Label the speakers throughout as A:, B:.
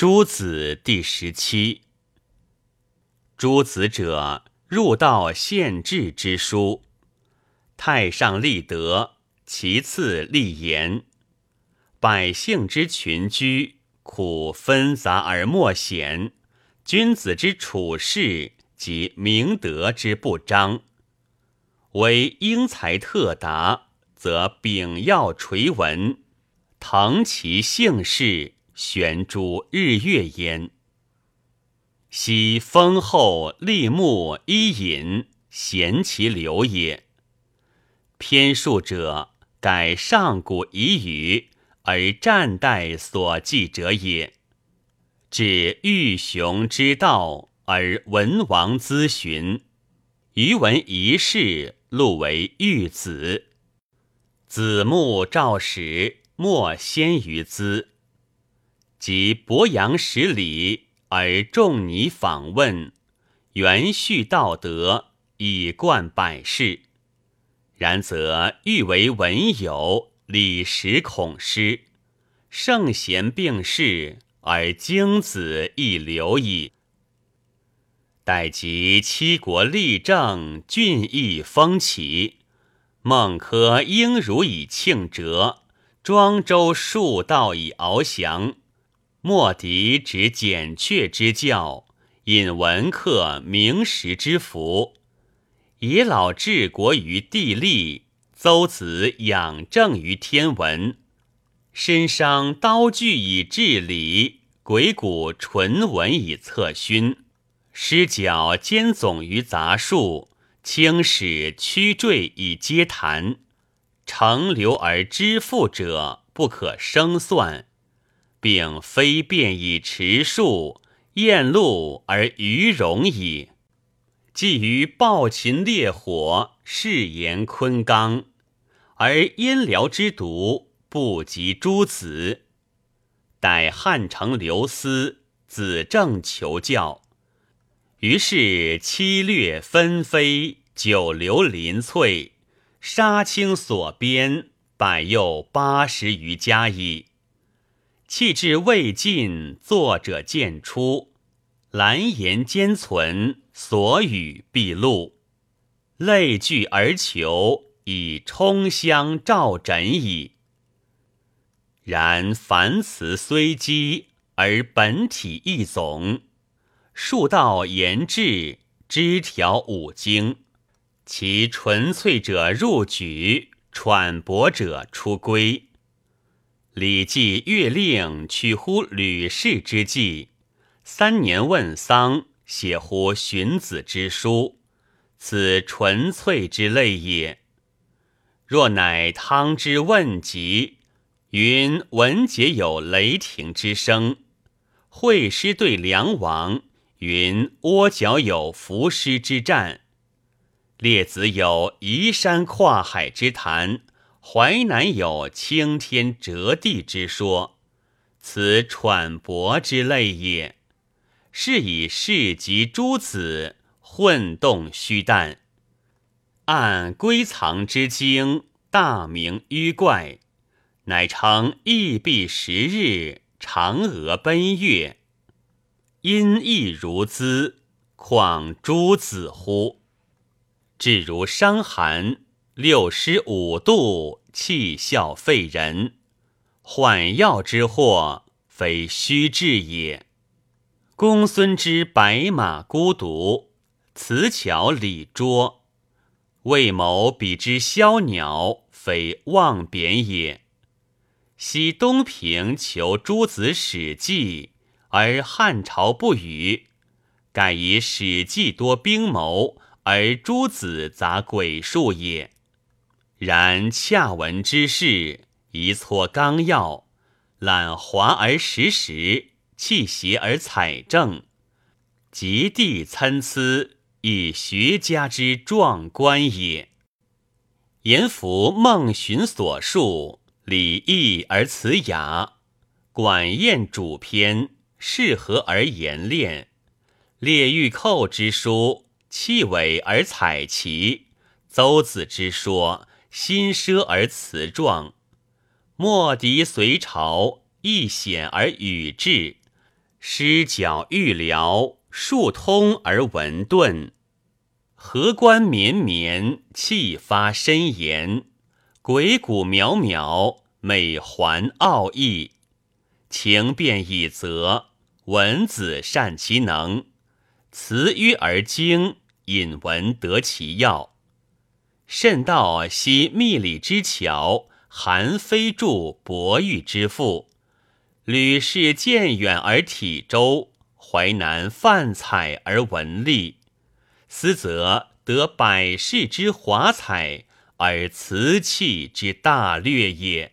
A: 诸子第十七。诸子者，入道宪制之书。太上立德，其次立言。百姓之群居，苦纷杂而莫显；君子之处事，及明德之不彰。为英才特达，则秉要垂文，腾其姓氏。悬诸日月焉，昔丰厚立木伊尹，贤其流也。偏数者，改上古遗语而战代所记者也。指欲雄之道而文王咨询，余闻一事，录为玉子。子木赵史，莫先于兹。即博阳十里而众尼访问，原序道德以贯百世。然则欲为文友，礼实恐失，圣贤并世而经子亦流矣。待及七国立政，郡邑风起，孟轲应如以庆折，庄周数道以翱翔。莫敌执简阙之教，引文客明时之福；以老治国于地利，邹子养正于天文。身伤刀具以治理，鬼谷纯文以策勋。失角兼总于杂术，轻使曲坠以接谈。成流而知富者，不可生算。并非变以持数，厌禄而愚容矣。既于暴秦烈火，誓言昆冈，而燕辽之毒不及诸子。待汉成刘思，子正求教，于是七略纷飞，九流林翠，杀青所编，百又八十余家矣。气质未尽，作者渐出；蓝颜兼存，所语必露。类聚而求，以充香照枕矣。然凡词虽积，而本体亦总。数道言志，枝条五经。其纯粹者入举，喘薄者出归。礼记乐令取乎吕氏之计，三年问丧写乎荀子之书，此纯粹之类也。若乃汤之问疾，云文节有雷霆之声；会师对梁王，云窝角有伏尸之战；列子有移山跨海之谈。淮南有青天折地之说，此喘薄之类也。是以世及诸子混动虚诞，按归藏之经，大名迂怪，乃称异必十日，嫦娥奔月，音亦如兹，况诸子乎？至如伤寒。六师五度，气笑废人，缓药之祸，非虚治也。公孙之白马孤独，辞巧李拙，为谋比之枭鸟，非妄贬也。昔东平求诸子史记，而汉朝不语，盖以史记多兵谋，而诸子杂诡术也。然洽文之事，一撮纲要，览华而实实，气邪而采正，极地参差，以学家之壮观也。言符孟荀所述，礼义而辞雅，管晏主篇，适合而言练，列御寇之书，气伟而采奇，邹子之说。心奢而辞壮，莫敌隋朝；易险而语志，诗角欲寥，数通而文顿。荷官绵绵，气发深严；鬼谷渺渺，美环奥义。情变以则，文子善其能；辞迂而精，引文得其要。甚道惜密礼之巧，韩非著博玉之赋。吕氏渐远而体周，淮南泛彩而文丽。斯则得百世之华彩，而瓷器之大略也。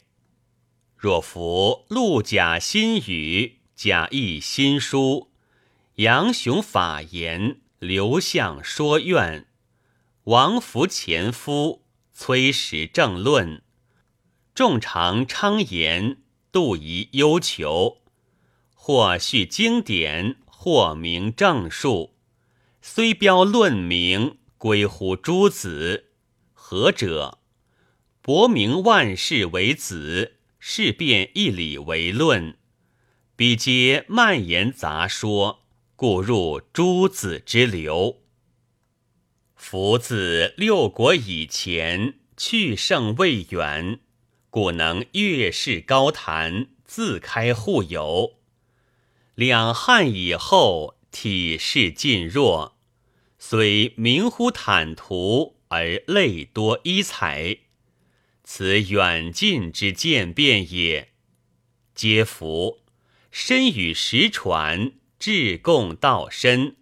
A: 若夫陆贾新语，贾谊新书，杨雄法言，刘向说愿，王弗前夫，崔实正论，众常昌言，杜疑忧求，或叙经典，或明正数。虽标论名，归乎诸子。何者？博明万世为子，事变一理为论。彼皆漫言杂说，故入诸子之流。夫自六国以前，去圣未远，故能越世高谈，自开互有。两汉以后，体势尽弱。虽名乎坦途，而类多衣彩，此远近之渐变也。皆夫身与实传，志共道深，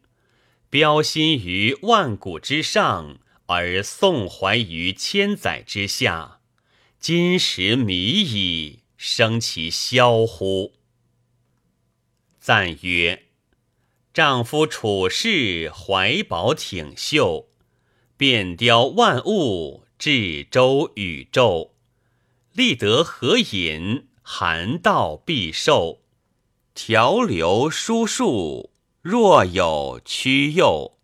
A: 标心于万古之上，而颂怀于千载之下。今时迷矣，生其萧乎？赞曰。丈夫处世怀宝挺秀，遍雕万物，至周宇宙，立德合隐，含道必受，调流疏数，若有屈右。